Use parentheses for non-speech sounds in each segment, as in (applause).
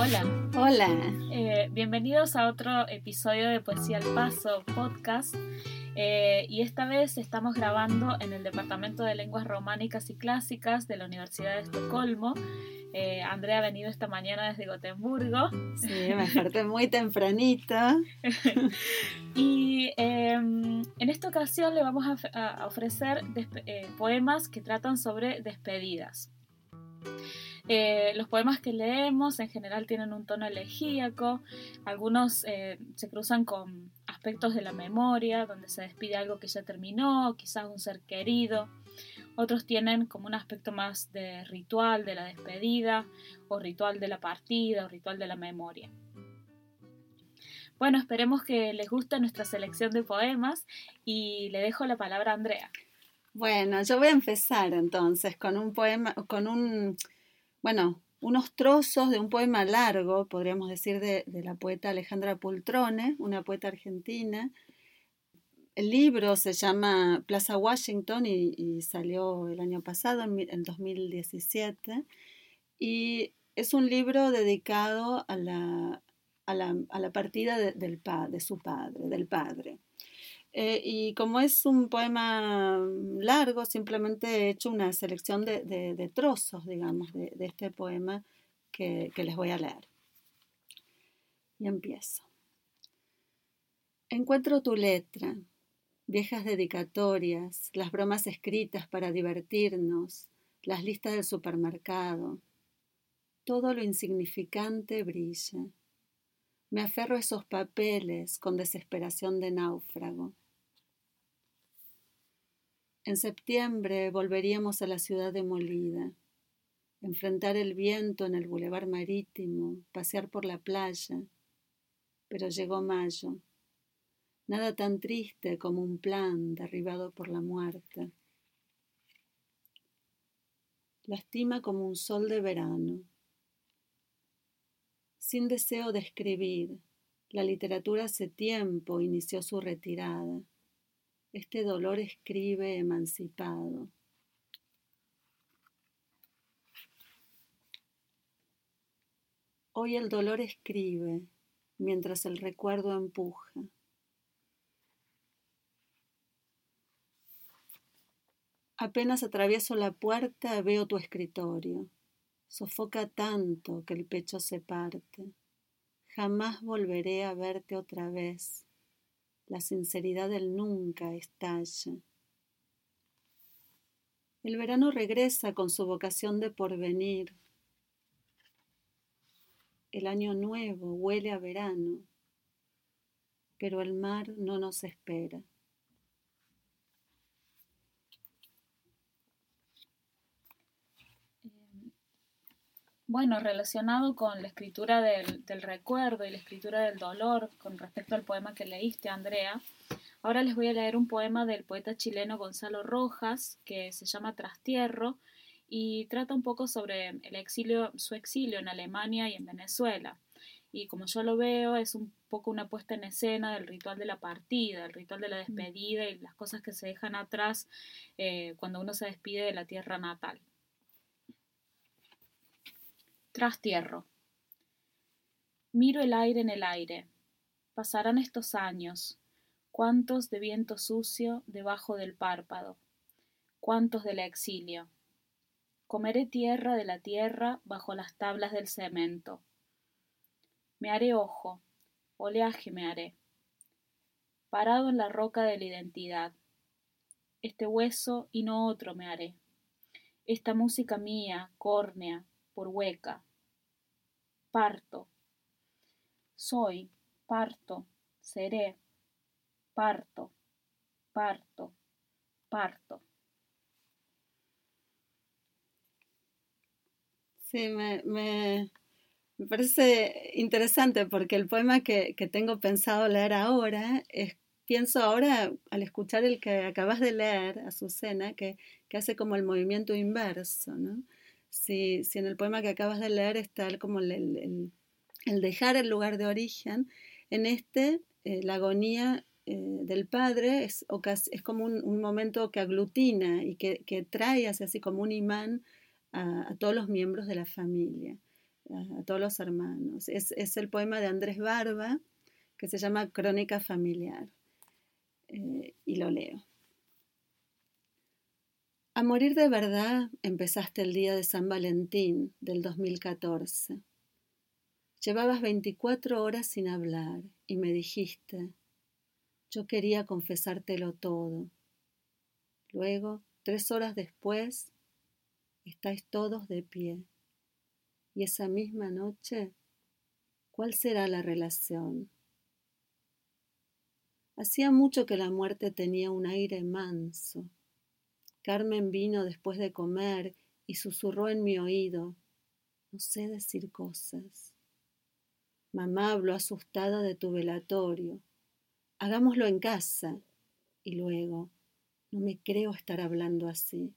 Hola. Hola. Eh, bienvenidos a otro episodio de Poesía al Paso podcast. Eh, y esta vez estamos grabando en el Departamento de Lenguas Románicas y Clásicas de la Universidad de Estocolmo. Eh, Andrea ha venido esta mañana desde Gotemburgo. Sí, me desperté muy tempranito. (laughs) y em, en esta ocasión le vamos a, ofrecer poemas que tratan sobre despedidas. Eh, los poemas que leemos en general tienen un tono elegíaco, algunos eh, se cruzan con aspectos de la memoria, donde se despide algo que ya terminó, quizás un ser querido. Otros tienen como un aspecto más de ritual de la despedida, o ritual de la partida, o ritual de la memoria. Bueno, esperemos que les guste nuestra selección de poemas y le dejo la palabra a Andrea. Bueno, yo voy a empezar entonces con un poema, con un bueno, unos trozos de un poema largo, podríamos decir, de, la poeta Alejandra Pultrone, una poeta argentina. El libro se llama Plaza Washington y, salió el año pasado, en, 2017, y es un libro dedicado a la, a la, partida del, de su padre, del padre. Eh, y como es un poema largo, simplemente he hecho una selección de, trozos, digamos, de, este poema que, que les voy a leer. Y empiezo. Encuentro tu letra, viejas dedicatorias, las bromas escritas para divertirnos, las listas del supermercado. Todo lo insignificante brilla. Me aferro a esos papeles con desesperación de náufrago. En septiembre volveríamos a la ciudad demolida, enfrentar el viento en el bulevar marítimo, pasear por la playa. Pero llegó mayo, nada tan triste como un plan derribado por la muerte. Lastima como un sol de verano. Sin deseo de escribir, la literatura hace tiempo inició su retirada este dolor escribe emancipado. Hoy el dolor escribe mientras el recuerdo empuja. Apenas atravieso la puerta veo tu escritorio. Sofoca tanto que el pecho se parte. Jamás volveré a verte otra vez la sinceridad del nunca estalla. El verano regresa con su vocación de porvenir. El año nuevo huele a verano, pero el mar no nos espera. Bueno, relacionado con la escritura del, recuerdo y la escritura del dolor con respecto al poema que leíste, Andrea, ahora les voy a leer un poema del poeta chileno Gonzalo Rojas que se llama Trastierro y trata un poco sobre el exilio, su exilio en Alemania y en Venezuela. Y como yo lo veo, es un poco una puesta en escena del ritual de la partida, el ritual de la mm. despedida y las cosas que se dejan atrás eh, cuando uno se despide de la tierra natal. Trastierro. Miro el aire en el aire. Pasarán estos años. Cuántos de viento sucio debajo del párpado. Cuántos del exilio. Comeré tierra de la tierra bajo las tablas del cemento. Me haré ojo, oleaje me haré. Parado en la roca de la identidad. Este hueso y no otro me haré. Esta música mía, córnea, por hueca. Parto. Soy, parto, seré, parto, parto, parto. Sí, me, me, parece interesante porque el poema que, que, tengo pensado leer ahora es, pienso ahora al escuchar el que acabas de leer, Azucena, que, que hace como el movimiento inverso, ¿no? Si, si en el poema que acabas de leer está como el, dejar el lugar de origen, en este eh, la agonía eh, del padre es, es como un, momento que aglutina y que, trae hacia así como un imán a, todos los miembros de la familia. a, todos los hermanos. Es, el poema de Andrés Barba que se llama Crónica Familiar eh, y lo leo. A morir de verdad empezaste el día de San Valentín del 2014. Llevabas 24 horas sin hablar y me dijiste, yo quería confesártelo todo. Luego, tres horas después, estáis todos de pie. Y esa misma noche, ¿cuál será la relación? Hacía mucho que la muerte tenía un aire manso. Carmen vino después de comer y susurró en mi oído, no sé decir cosas. Mamá habló asustada de tu velatorio. Hagámoslo en casa. Y luego, no me creo estar hablando así.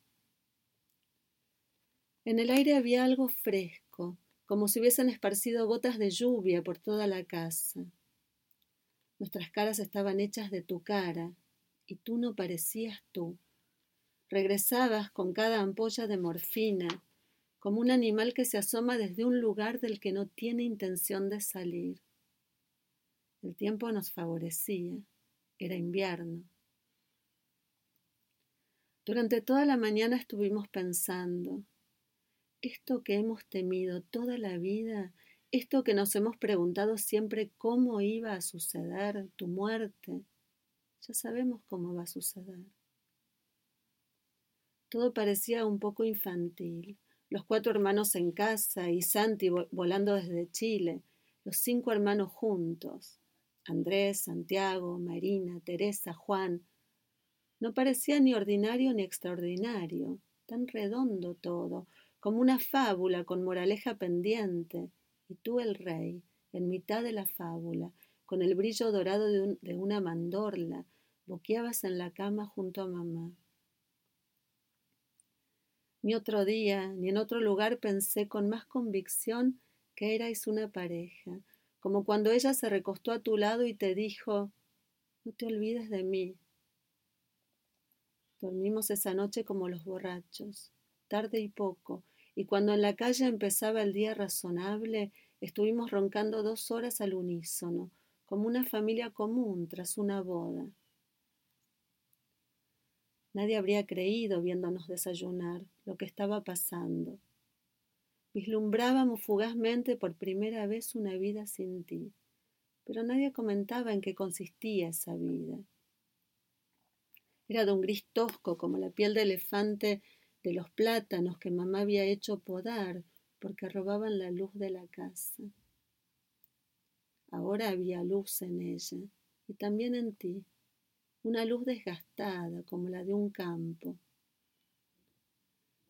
En el aire había algo fresco, como si hubiesen esparcido gotas de lluvia por toda la casa. Nuestras caras estaban hechas de tu cara, y tú no parecías tú. Regresabas con cada ampolla de morfina, como un animal que se asoma desde un lugar del que no tiene intención de salir. El tiempo nos favorecía, era invierno. Durante toda la mañana estuvimos pensando, esto que hemos temido toda la vida, esto que nos hemos preguntado siempre cómo iba a suceder, tu muerte, ya sabemos cómo va a suceder. Todo parecía un poco infantil. Los cuatro hermanos en casa y Santi volando desde Chile, los cinco hermanos juntos. Andrés, Santiago, Marina, Teresa, Juan. No parecía ni ordinario ni extraordinario, tan redondo todo, como una fábula con moraleja pendiente, y tú el rey, en mitad de la fábula, con el brillo dorado de, una mandorla, boqueabas en la cama junto a mamá. Ni otro día, ni en otro lugar pensé con más convicción que erais una pareja, como cuando ella se recostó a tu lado y te dijo, no te olvides de mí. Dormimos esa noche como los borrachos, tarde y poco, y cuando en la calle empezaba el día razonable, estuvimos roncando dos horas al unísono, como una familia común tras una boda. Nadie habría creído, viéndonos desayunar, lo que estaba pasando. Vislumbrábamos fugazmente por primera vez una vida sin ti, pero nadie comentaba en qué consistía esa vida. Era de un gris tosco como la piel de elefante de los plátanos que mamá había hecho podar porque robaban la luz de la casa. Ahora había luz en ella y también en ti, una luz desgastada como la de un campo.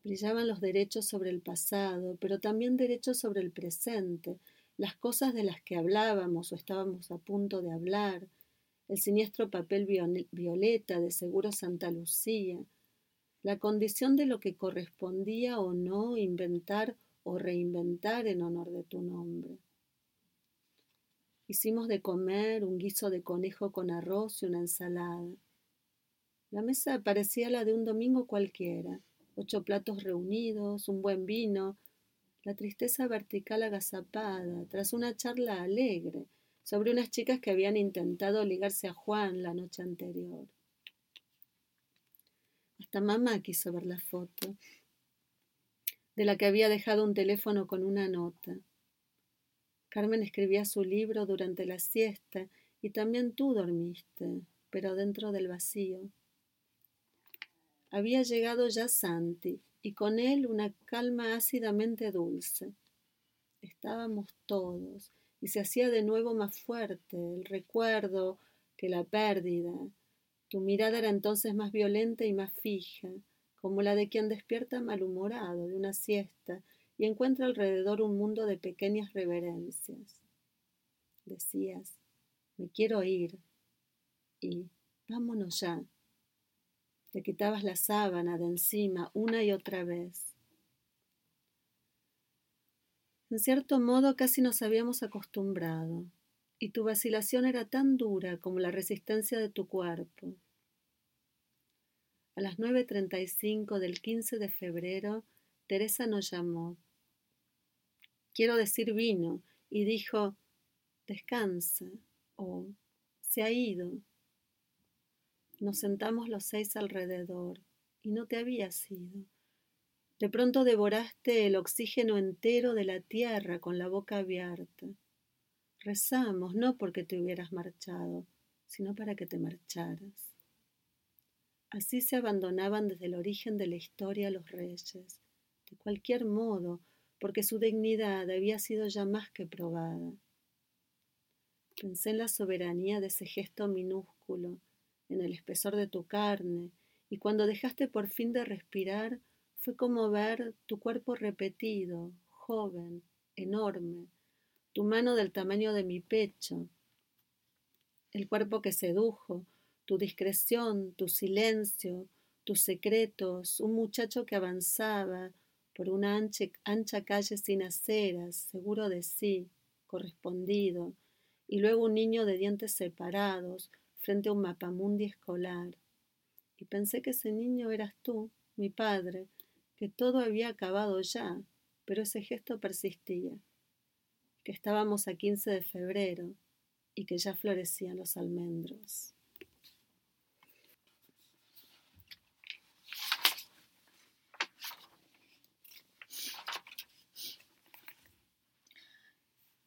Brillaban los derechos sobre el pasado, pero también derechos sobre el presente, las cosas de las que hablábamos o estábamos a punto de hablar, el siniestro papel violeta de Seguro Santa Lucía, la condición de lo que correspondía o no inventar o reinventar en honor de tu nombre. Hicimos de comer un guiso de conejo con arroz y una ensalada. La mesa parecía la de un domingo cualquiera, ocho platos reunidos, un buen vino, la tristeza vertical agazapada, tras una charla alegre sobre unas chicas que habían intentado ligarse a Juan la noche anterior. Hasta mamá quiso ver la foto, de la que había dejado un teléfono con una nota. Carmen escribía su libro durante la siesta y también tú dormiste, pero dentro del vacío. Había llegado ya Santi y con él una calma ácidamente dulce. Estábamos todos y se hacía de nuevo más fuerte el recuerdo que la pérdida, tu mirada era entonces más violenta y más fija, como la de quien despierta malhumorado de una siesta y encuentra alrededor un mundo de pequeñas reverencias. Decías, me quiero ir y vámonos ya. Te quitabas la sábana de encima una y otra vez. En cierto modo casi nos habíamos acostumbrado, y tu vacilación era tan dura como la resistencia de tu cuerpo. A las 9.35 del 15 de febrero, Teresa nos llamó. Quiero decir vino, y dijo, descansa, o se ha ido. Nos sentamos los seis alrededor, y no te habías ido. De pronto devoraste el oxígeno entero de la tierra con la boca abierta. Rezamos no porque te hubieras marchado, sino para que te marcharas. Así se abandonaban desde el origen de la historia los reyes, de cualquier modo, porque su dignidad había sido ya más que probada. Pensé en la soberanía de ese gesto minúsculo, en el espesor de tu carne, y cuando dejaste por fin de respirar, fue como ver tu cuerpo repetido, joven, enorme, tu mano del tamaño de mi pecho, el cuerpo que sedujo, tu discreción, tu silencio, tus secretos, un muchacho que avanzaba por una ancha, ancha calle sin aceras, seguro de sí, correspondido, y luego un niño de dientes separados frente a un mapamundi escolar. Y pensé que ese niño eras tú, mi padre, que todo había acabado ya, pero ese gesto persistía, que estábamos a 15 de febrero y que ya florecían los almendros.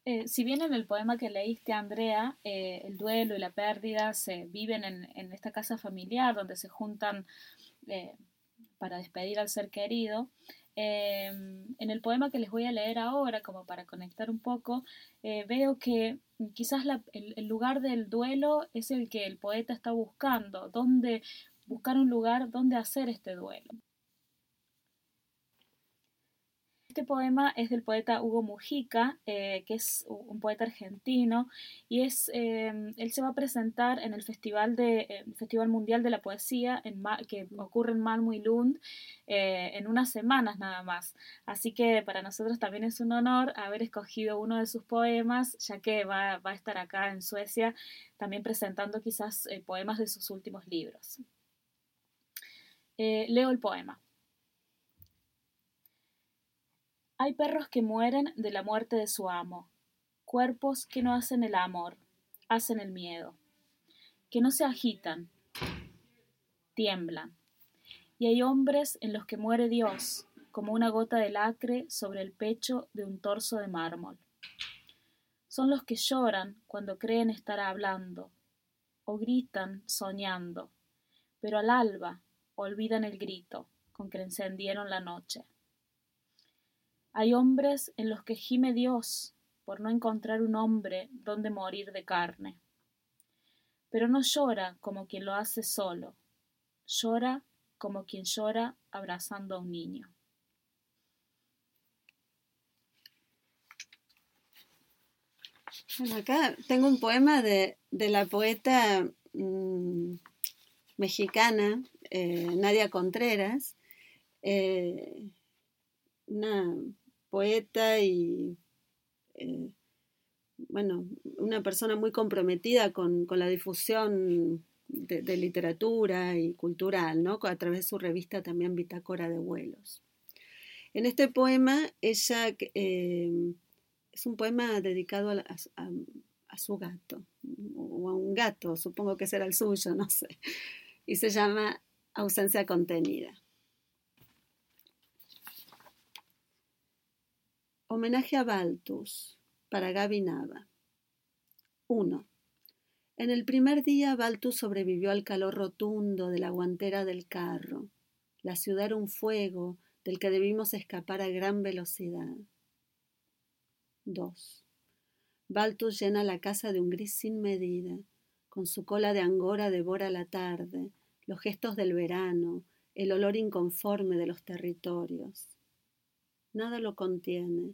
Eh, si bien en el poema que leíste, Andrea, eh, el duelo y la pérdida se viven en, esta casa familiar donde se juntan eh, para despedir al ser querido, en el poema que les voy a leer ahora, como para conectar un poco, veo que quizás el, el, lugar del duelo es el que el poeta está buscando, donde buscar un lugar donde hacer este duelo. Este poema es del poeta Hugo Mujica, eh, que es un poeta argentino, y es, em, él se va a presentar en el Festival, de, eh, Festival Mundial de la Poesía que ocurre en Malmö y Lund eh, en unas semanas nada más. Así que para nosotros también es un honor haber escogido uno de sus poemas, ya que va, va a estar acá en Suecia también presentando quizás poemas de sus últimos libros. leo el poema. Hay perros que mueren de la muerte de su amo, cuerpos que no hacen el amor, hacen el miedo, que no se agitan, tiemblan. Y hay hombres en los que muere Dios, como una gota de lacre sobre el pecho de un torso de mármol. Son los que lloran cuando creen estar hablando, o gritan soñando, pero al alba olvidan el grito con que encendieron la noche. Hay hombres en los que gime Dios por no encontrar un hombre donde morir de carne. Pero no llora como quien lo hace solo, llora como quien llora abrazando a un niño. Bueno, acá tengo un poema de, la poeta mm, mexicana eh, Nadia Contreras, eh, una poeta y, eh, bueno, una persona muy comprometida con, la difusión de, literatura y cultural, ¿no? A través de su revista también Bitácora de Vuelos. En este poema, ella eh, es un poema dedicado a, a, su gato, o a un gato, supongo que será el suyo, no sé, y se llama Ausencia contenida. Homenaje a Baltus para Gaby Nava. 1. En el primer día Baltus sobrevivió al calor rotundo de la guantera del carro. La ciudad era un fuego del que debimos escapar a gran velocidad. 2. Baltus llena la casa de un gris sin medida. Con su cola de angora devora la tarde, los gestos del verano, el olor inconforme de los territorios nada lo contiene.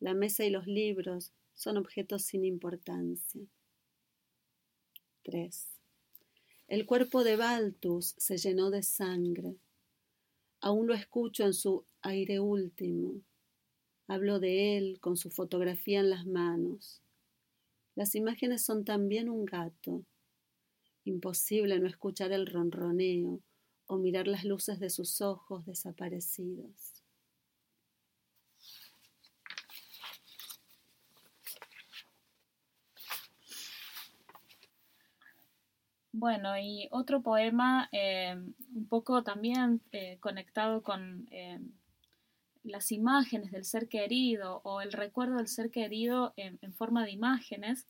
La mesa y los libros son objetos sin importancia. 3. El cuerpo de Baltus se llenó de sangre. Aún lo escucho en su aire último. Hablo de él con su fotografía en las manos. Las imágenes son también un gato. Imposible no escuchar el ronroneo o mirar las luces de sus ojos desaparecidos. Bueno, y otro poema eh, un poco también eh, conectado con eh, las imágenes del ser querido o el recuerdo del ser querido en, forma de imágenes,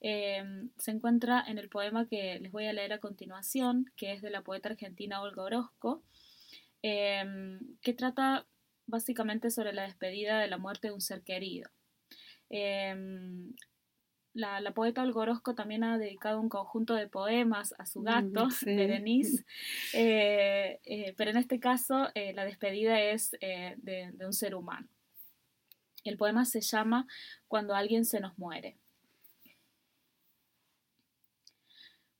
se encuentra en el poema que les voy a leer a continuación, que es de la poeta argentina Olga Orozco, que trata básicamente sobre la despedida de la muerte de un ser querido. La, poeta Olgorosco también ha dedicado un conjunto de poemas a su gato, (laughs) Berenice, eh, eh, pero en este caso eh, la despedida es de, un ser humano. El poema se llama Cuando alguien se nos muere.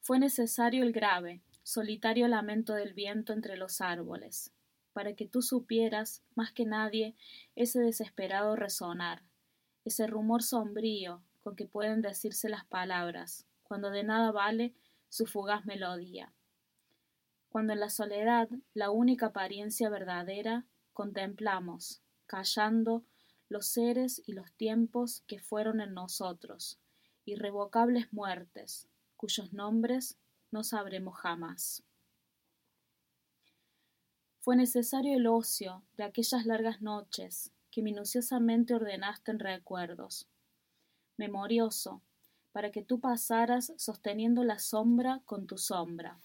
Fue necesario el grave, solitario lamento del viento entre los árboles, para que tú supieras, más que nadie, ese desesperado resonar, ese rumor sombrío con que pueden decirse las palabras, cuando de nada vale su fugaz melodía. Cuando en la soledad, la única apariencia verdadera, contemplamos, callando, los seres y los tiempos que fueron en nosotros, irrevocables muertes, cuyos nombres no sabremos jamás. Fue necesario el ocio de aquellas largas noches que minuciosamente ordenaste en recuerdos, memorioso, para que tú pasaras sosteniendo la sombra con tu sombra.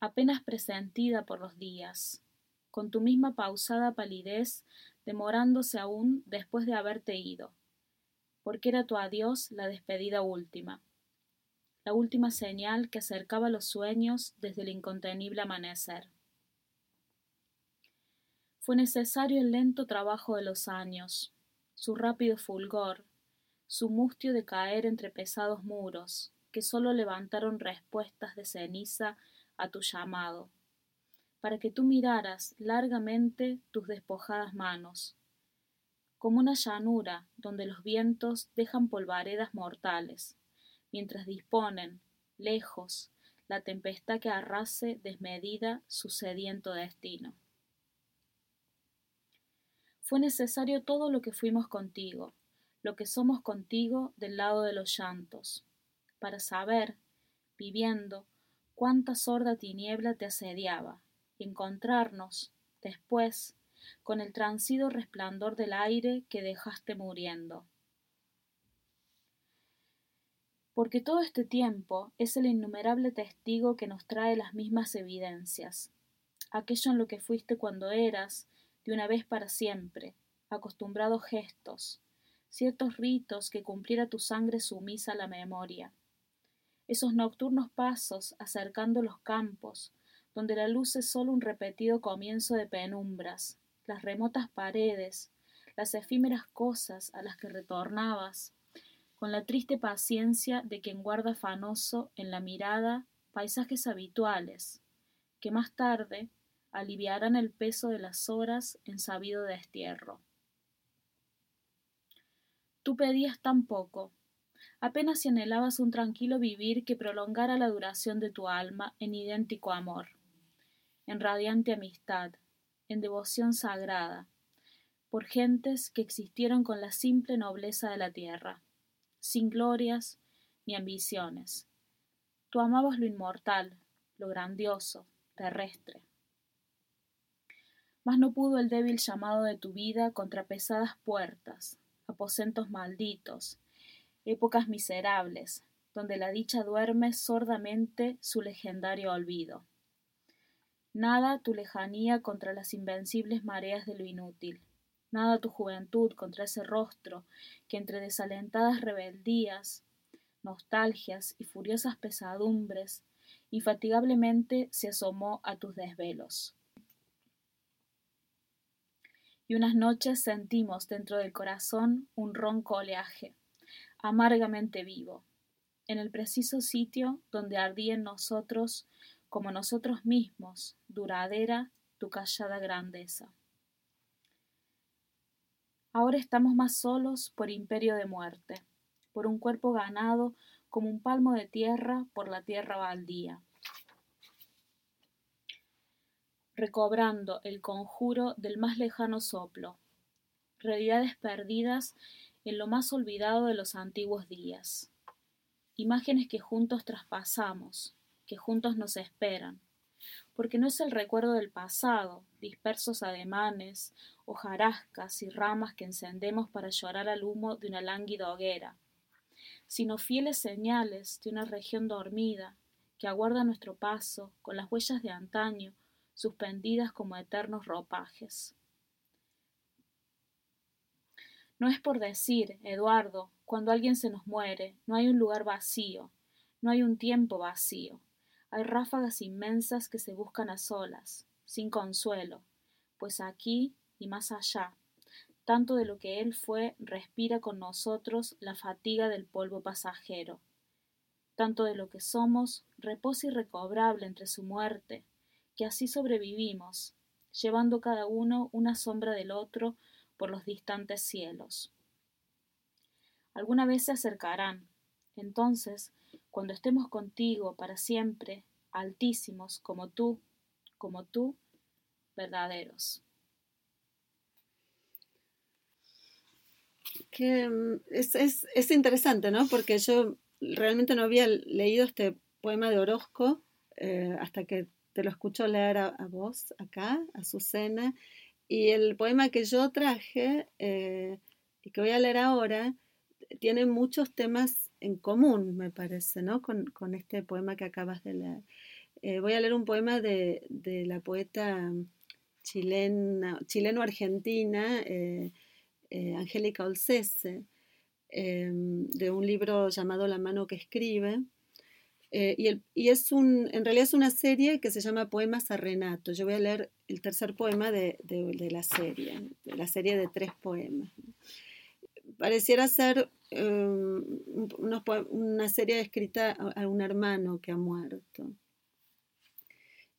Apenas presentida por los días, con tu misma pausada palidez, demorándose aún después de haberte ido, porque era tu adiós la despedida última, la última señal que acercaba los sueños desde el incontenible amanecer. Fue necesario el lento trabajo de los años, su rápido fulgor, su mustio de caer entre pesados muros, que sólo levantaron respuestas de ceniza a tu llamado, para que tú miraras largamente tus despojadas manos, como una llanura donde los vientos dejan polvaredas mortales, mientras disponen, lejos, la tempestad que arrase desmedida su sediento destino. Fue necesario todo lo que fuimos contigo, lo que somos contigo del lado de los llantos, para saber, viviendo, cuánta sorda tiniebla te asediaba, y encontrarnos, después, con el transido resplandor del aire que dejaste muriendo. Porque todo este tiempo es el innumerable testigo que nos trae las mismas evidencias, aquello en lo que fuiste cuando eras, de una vez para siempre, acostumbrados gestos, ciertos ritos que cumpliera tu sangre sumisa a la memoria. Esos nocturnos pasos acercando los campos, donde la luz es solo un repetido comienzo de penumbras, las remotas paredes, las efímeras cosas a las que retornabas, con la triste paciencia de quien guarda afanoso en la mirada paisajes habituales, que más tarde, aliviarán el peso de las horas en sabido destierro. Tú pedías tan poco, apenas si anhelabas un tranquilo vivir que prolongara la duración de tu alma en idéntico amor, en radiante amistad, en devoción sagrada, por gentes que existieron con la simple nobleza de la tierra, sin glorias ni ambiciones. Tú amabas lo inmortal, lo grandioso, terrestre mas no pudo el débil llamado de tu vida contra pesadas puertas, aposentos malditos, épocas miserables, donde la dicha duerme sordamente su legendario olvido. Nada tu lejanía contra las invencibles mareas de lo inútil, nada tu juventud contra ese rostro que entre desalentadas rebeldías, nostalgias y furiosas pesadumbres, infatigablemente se asomó a tus desvelos y unas noches sentimos dentro del corazón un ronco oleaje, amargamente vivo, en el preciso sitio donde ardía en nosotros, como nosotros mismos, duradera tu callada grandeza. Ahora estamos más solos por imperio de muerte, por un cuerpo ganado como un palmo de tierra por la tierra baldía recobrando el conjuro del más lejano soplo, realidades perdidas en lo más olvidado de los antiguos días. imágenes que juntos traspasamos, que juntos nos esperan, porque no es el recuerdo del pasado, dispersos ademanes, hojarascas y ramas que encendemos para llorar al humo de una lánguida hoguera, sino fieles señales de una región dormida que aguarda nuestro paso con las huellas de antaño suspendidas como eternos ropajes. No es por decir, Eduardo, cuando alguien se nos muere, no hay un lugar vacío, no hay un tiempo vacío. Hay ráfagas inmensas que se buscan a solas, sin consuelo, pues aquí y más allá, tanto de lo que él fue respira con nosotros la fatiga del polvo pasajero. Tanto de lo que somos reposa irrecobrable entre su muerte, que así sobrevivimos, llevando cada uno una sombra del otro por los distantes cielos. Alguna vez se acercarán, entonces, cuando estemos contigo para siempre, altísimos como tú, como tú, verdaderos. Que mm, es, es, es, interesante, ¿no? Porque yo realmente no había leído este poema de Orozco eh, hasta que te lo escucho leer a, vos acá, a Susana, y el poema que yo traje eh, y que voy a leer ahora tiene muchos temas en común, me parece, ¿no? Con, con este poema que acabas de leer. Eh, voy a leer un poema de, de la poeta chilena, chileno-argentina, eh, Angélica Olcese, de un libro llamado La mano que escribe, eh, y, el, y, es un, en realidad es una serie que se llama Poemas a Renato. Yo voy a leer el tercer poema de, de, de la serie, de la serie de tres poemas. Pareciera ser um, unos, una serie escrita a, un hermano que ha muerto.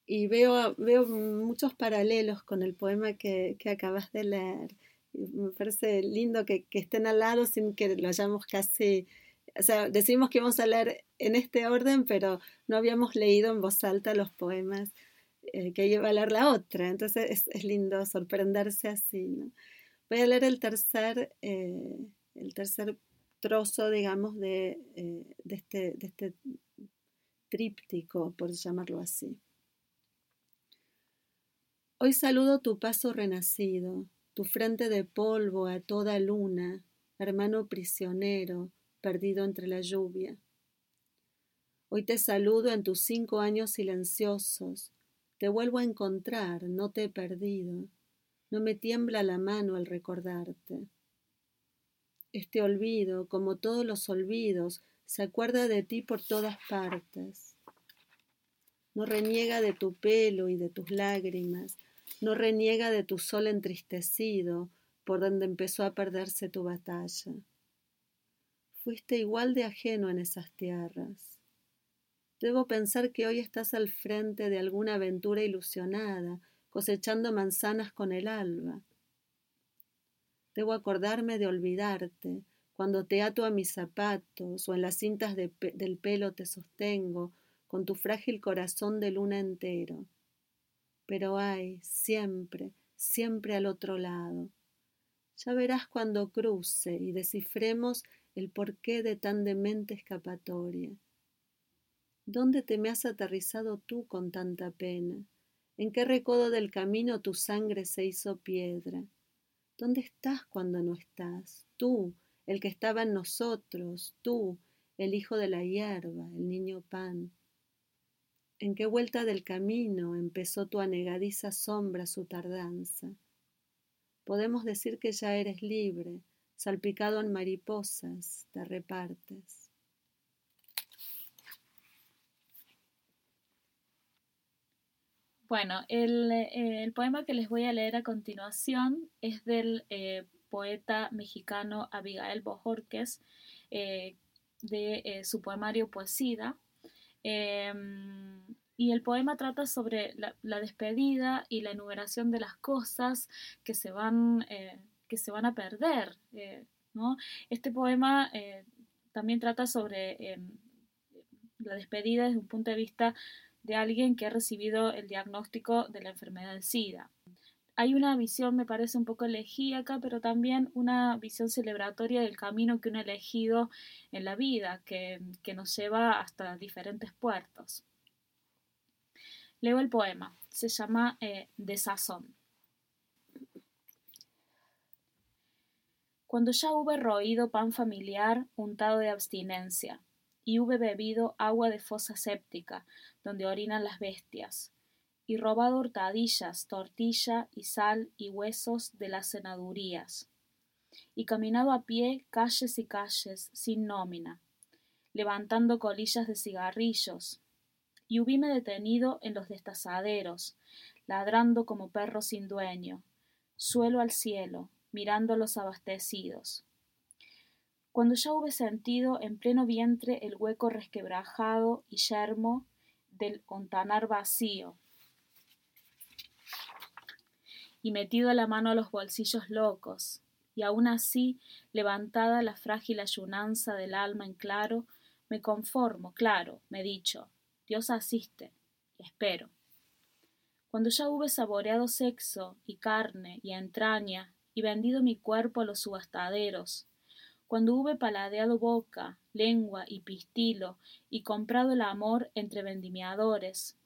Y veo, veo muchos paralelos con el poema que, que acabas de leer. Me parece lindo que, que estén al lado sin que lo hayamos casi decimos que íbamos a leer en este orden, pero no habíamos leído en voz alta los poemas eh, que iba a leer la otra. Entonces es, lindo sorprenderse así. Voy a leer el tercer, eh, el tercer trozo, digamos, eh, de, este, de este tríptico, por llamarlo así. Hoy saludo tu paso renacido, tu frente de polvo a toda luna, hermano prisionero, perdido entre la lluvia. Hoy te saludo en tus cinco años silenciosos. Te vuelvo a encontrar, no te he perdido. No me tiembla la mano al recordarte. Este olvido, como todos los olvidos, se acuerda de ti por todas partes. No reniega de tu pelo y de tus lágrimas, no reniega de tu sol entristecido, por donde empezó a perderse tu batalla fuiste igual de ajeno en esas tierras. Debo pensar que hoy estás al frente de alguna aventura ilusionada, cosechando manzanas con el alba. Debo acordarme de olvidarte, cuando te ato a mis zapatos o en las cintas del pelo te sostengo, con tu frágil corazón de luna entero. Pero hay, siempre, siempre al otro lado. Ya verás cuando cruce y descifremos el porqué de tan demente escapatoria. ¿Dónde te me has aterrizado tú con tanta pena? ¿En qué recodo del camino tu sangre se hizo piedra? ¿Dónde estás cuando no estás? Tú, el que estaba en nosotros, tú, el hijo de la hierba, el niño pan. ¿En qué vuelta del camino empezó tu anegadiza sombra su tardanza? Podemos decir que ya eres libre, salpicado en mariposas, te repartes. Bueno, el, eh, poema que les voy a leer a continuación es del eh, poeta mexicano Abigail Bojorques, eh, de su poemario Poesía. Em, y el poema trata sobre la, despedida y la enumeración de las cosas que se van que se van a perder. Eh, ¿no? Este poema eh, también trata sobre em, la despedida desde un punto de vista de alguien que ha recibido el diagnóstico de la enfermedad del SIDA. hay una visión, me parece, un poco elegíaca, pero también una visión celebratoria del camino que uno ha elegido en la vida, que, nos lleva hasta diferentes puertos. Leo el poema, se llama eh, Desazón. Cuando ya hube roído pan familiar untado de abstinencia, y hube bebido agua de fosa séptica, donde orinan las bestias, y robado hurtadillas, tortilla y sal y huesos de las cenadurías, y caminado a pie calles y calles sin nómina, levantando colillas de cigarrillos, y hubíme detenido en los destazaderos, ladrando como perro sin dueño, suelo al cielo, mirando los abastecidos. Cuando ya hube sentido en pleno vientre el hueco resquebrajado y yermo del ontanar vacío, y metido la mano a los bolsillos locos, y aun así, levantada la frágil ayunanza del alma en claro, me conformo, claro, me dicho, Dios asiste, y espero. Cuando ya hube saboreado sexo y carne y entraña, y vendido mi cuerpo a los subastaderos, cuando hube paladeado boca, lengua y pistilo, y comprado el amor entre vendimiadores,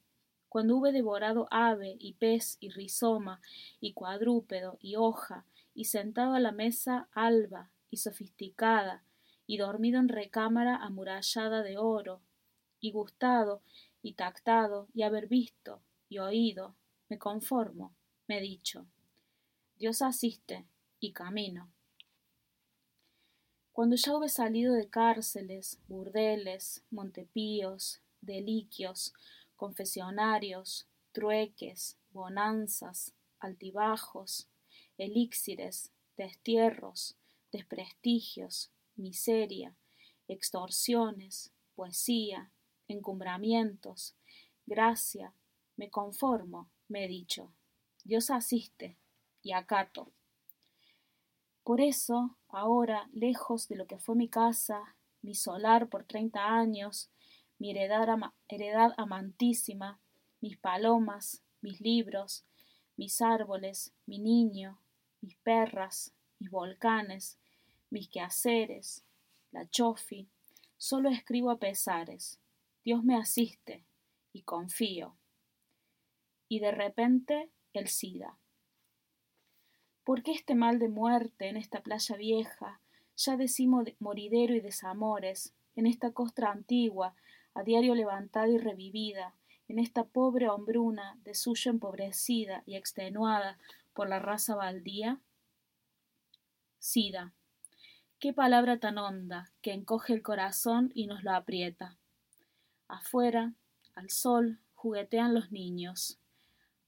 cuando hube devorado ave y pez y rizoma y cuadrúpedo y hoja, y sentado a la mesa alba y sofisticada, y dormido en recámara amurallada de oro, y gustado y tactado, y haber visto y oído, me conformo, me he dicho. Dios asiste y camino. Cuando ya hube salido de cárceles, burdeles, montepíos, deliquios, confesionarios, trueques, bonanzas, altibajos, elixires, destierros, desprestigios, miseria, extorsiones, poesía, encumbramientos, gracia, me conformo, me he dicho. Dios asiste y acato. Por eso, ahora, lejos de lo que fue mi casa, mi solar por treinta años, mi heredad, amantísima, mis palomas, mis libros, mis árboles, mi niño, mis perras, mis volcanes, mis quehaceres, la chofi, solo escribo a pesares. Dios me asiste y confío. Y de repente el SIDA. ¿Por qué este mal de muerte en esta playa vieja, ya decimo moridero y desamores, en esta costra antigua, a diario levantada y revivida, en esta pobre hombruna de suyo empobrecida y extenuada por la raza baldía? Sida. Qué palabra tan honda que encoge el corazón y nos lo aprieta. Afuera, al sol, juguetean los niños.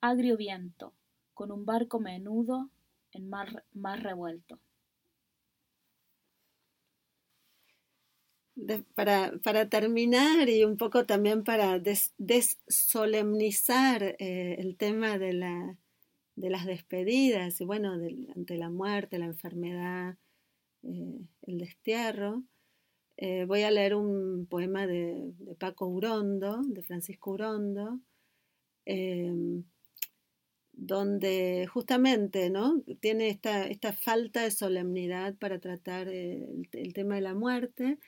Agrio viento, con un barco menudo en mar revuelto. para, para, terminar y un poco también para desolemnizar eh, el tema de, la, de, las despedidas y bueno, ante la muerte, la enfermedad, eh, el destierro, eh, voy a leer un poema de, Paco Urondo, de Francisco Urondo, donde justamente ¿no? tiene esta, esta, falta de solemnidad para tratar el, el tema de la muerte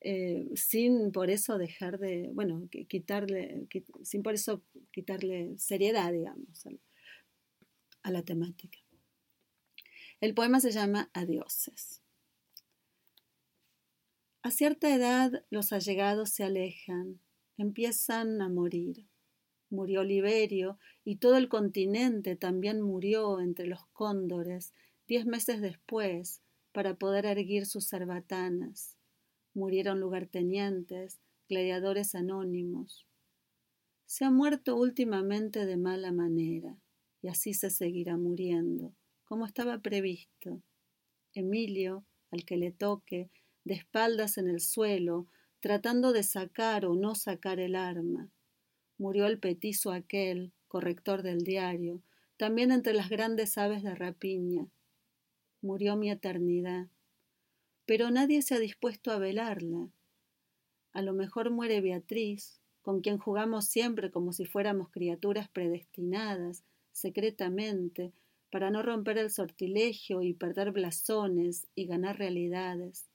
eh, sin por eso dejar de, bueno, quitarle, sin por eso quitarle seriedad, digamos, a la temática. El poema se llama Adioses. A cierta edad los allegados se alejan, empiezan a morir. Murió Liberio y todo el continente también murió entre los cóndores diez meses después para poder erguir sus cerbatanas murieron lugartenientes, gladiadores anónimos. Se ha muerto últimamente de mala manera, y así se seguirá muriendo, como estaba previsto. Emilio, al que le toque, de espaldas en el suelo, tratando de sacar o no sacar el arma. Murió el petizo aquel, corrector del diario, también entre las grandes aves de rapiña. Murió mi eternidad pero nadie se ha dispuesto a velarla. A lo mejor muere Beatriz, con quien jugamos siempre como si fuéramos criaturas predestinadas, secretamente, para no romper el sortilegio y perder blasones y ganar realidades.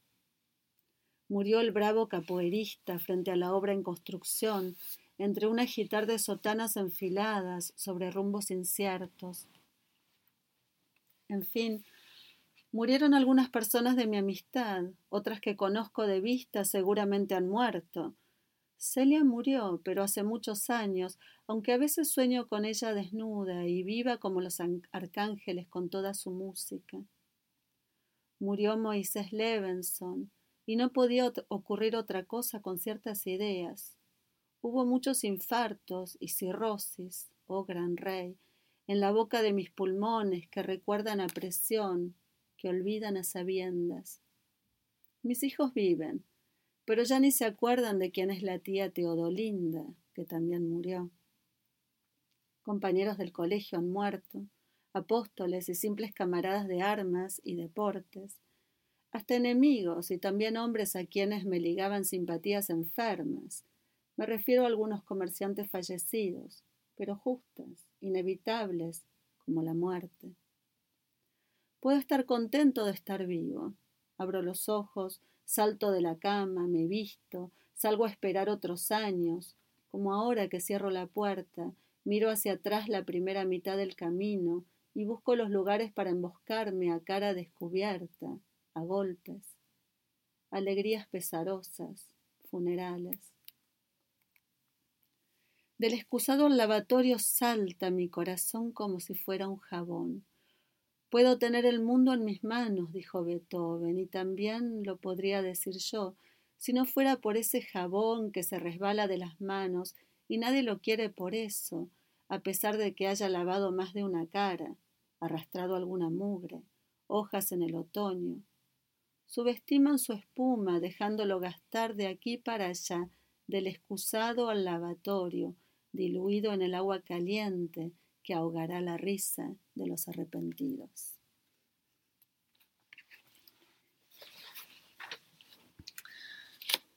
Murió el bravo capoeirista frente a la obra en construcción, entre un agitar de sotanas enfiladas sobre rumbos inciertos. En fin, murieron algunas personas de mi amistad, otras que conozco de vista seguramente han muerto, Celia murió, pero hace muchos años, aunque a veces sueño con ella desnuda y viva como los arcángeles con toda su música. Murió Moisés Levenson, y no podía ocurrir otra cosa con ciertas ideas. Hubo muchos infartos y cirrosis, oh gran rey, en la boca de mis pulmones que recuerdan a presión, que olvidan a sabiendas. Mis hijos viven, pero ya ni se acuerdan de quién es la tía Teodolinda, que también murió. Compañeros del colegio han muerto, apóstoles y simples camaradas de armas y deportes, hasta enemigos y también hombres a quienes me ligaban simpatías enfermas. Me refiero a algunos comerciantes fallecidos, pero justas, inevitables, como la muerte. Puedo estar contento de estar vivo. Abro los ojos, Salto de la cama, me visto, salgo a esperar otros años, como ahora que cierro la puerta, miro hacia atrás la primera mitad del camino y busco los lugares para emboscarme a cara descubierta, a golpes. Alegrías pesarosas, funerales. Del excusado lavatorio salta mi corazón como si fuera un jabón. Puedo tener el mundo en mis manos, dijo Beethoven, y también lo podría decir yo, si no fuera por ese jabón que se resbala de las manos y nadie lo quiere por eso, a pesar de que haya lavado más de una cara, arrastrado alguna mugre, hojas en el otoño. Subestiman su espuma, dejándolo gastar de aquí para allá, del excusado al lavatorio, diluido en el agua caliente, que ahogará la risa de los arrepentidos.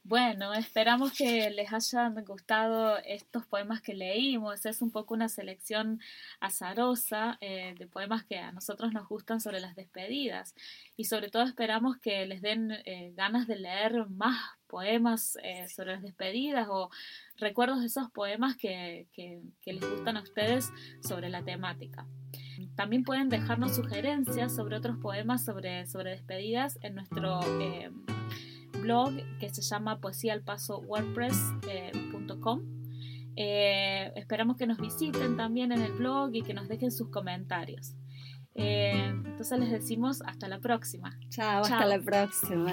Bueno, esperamos que les hayan gustado estos poemas que leímos. Es un poco una selección azarosa eh, de poemas que a nosotros nos gustan sobre las despedidas. Y sobre todo esperamos que les den eh, ganas de leer más poemas eh, sobre las despedidas o recuerdos de esos poemas que, que, les gustan a ustedes sobre la temática. También pueden dejarnos sugerencias sobre otros poemas sobre, sobre despedidas en nuestro blog que se llama poesialpaso.wordpress.com. Eh, esperamos que nos visiten también en el blog y que nos dejen sus comentarios. Eh, entonces les decimos hasta la próxima. Chao, hasta la próxima.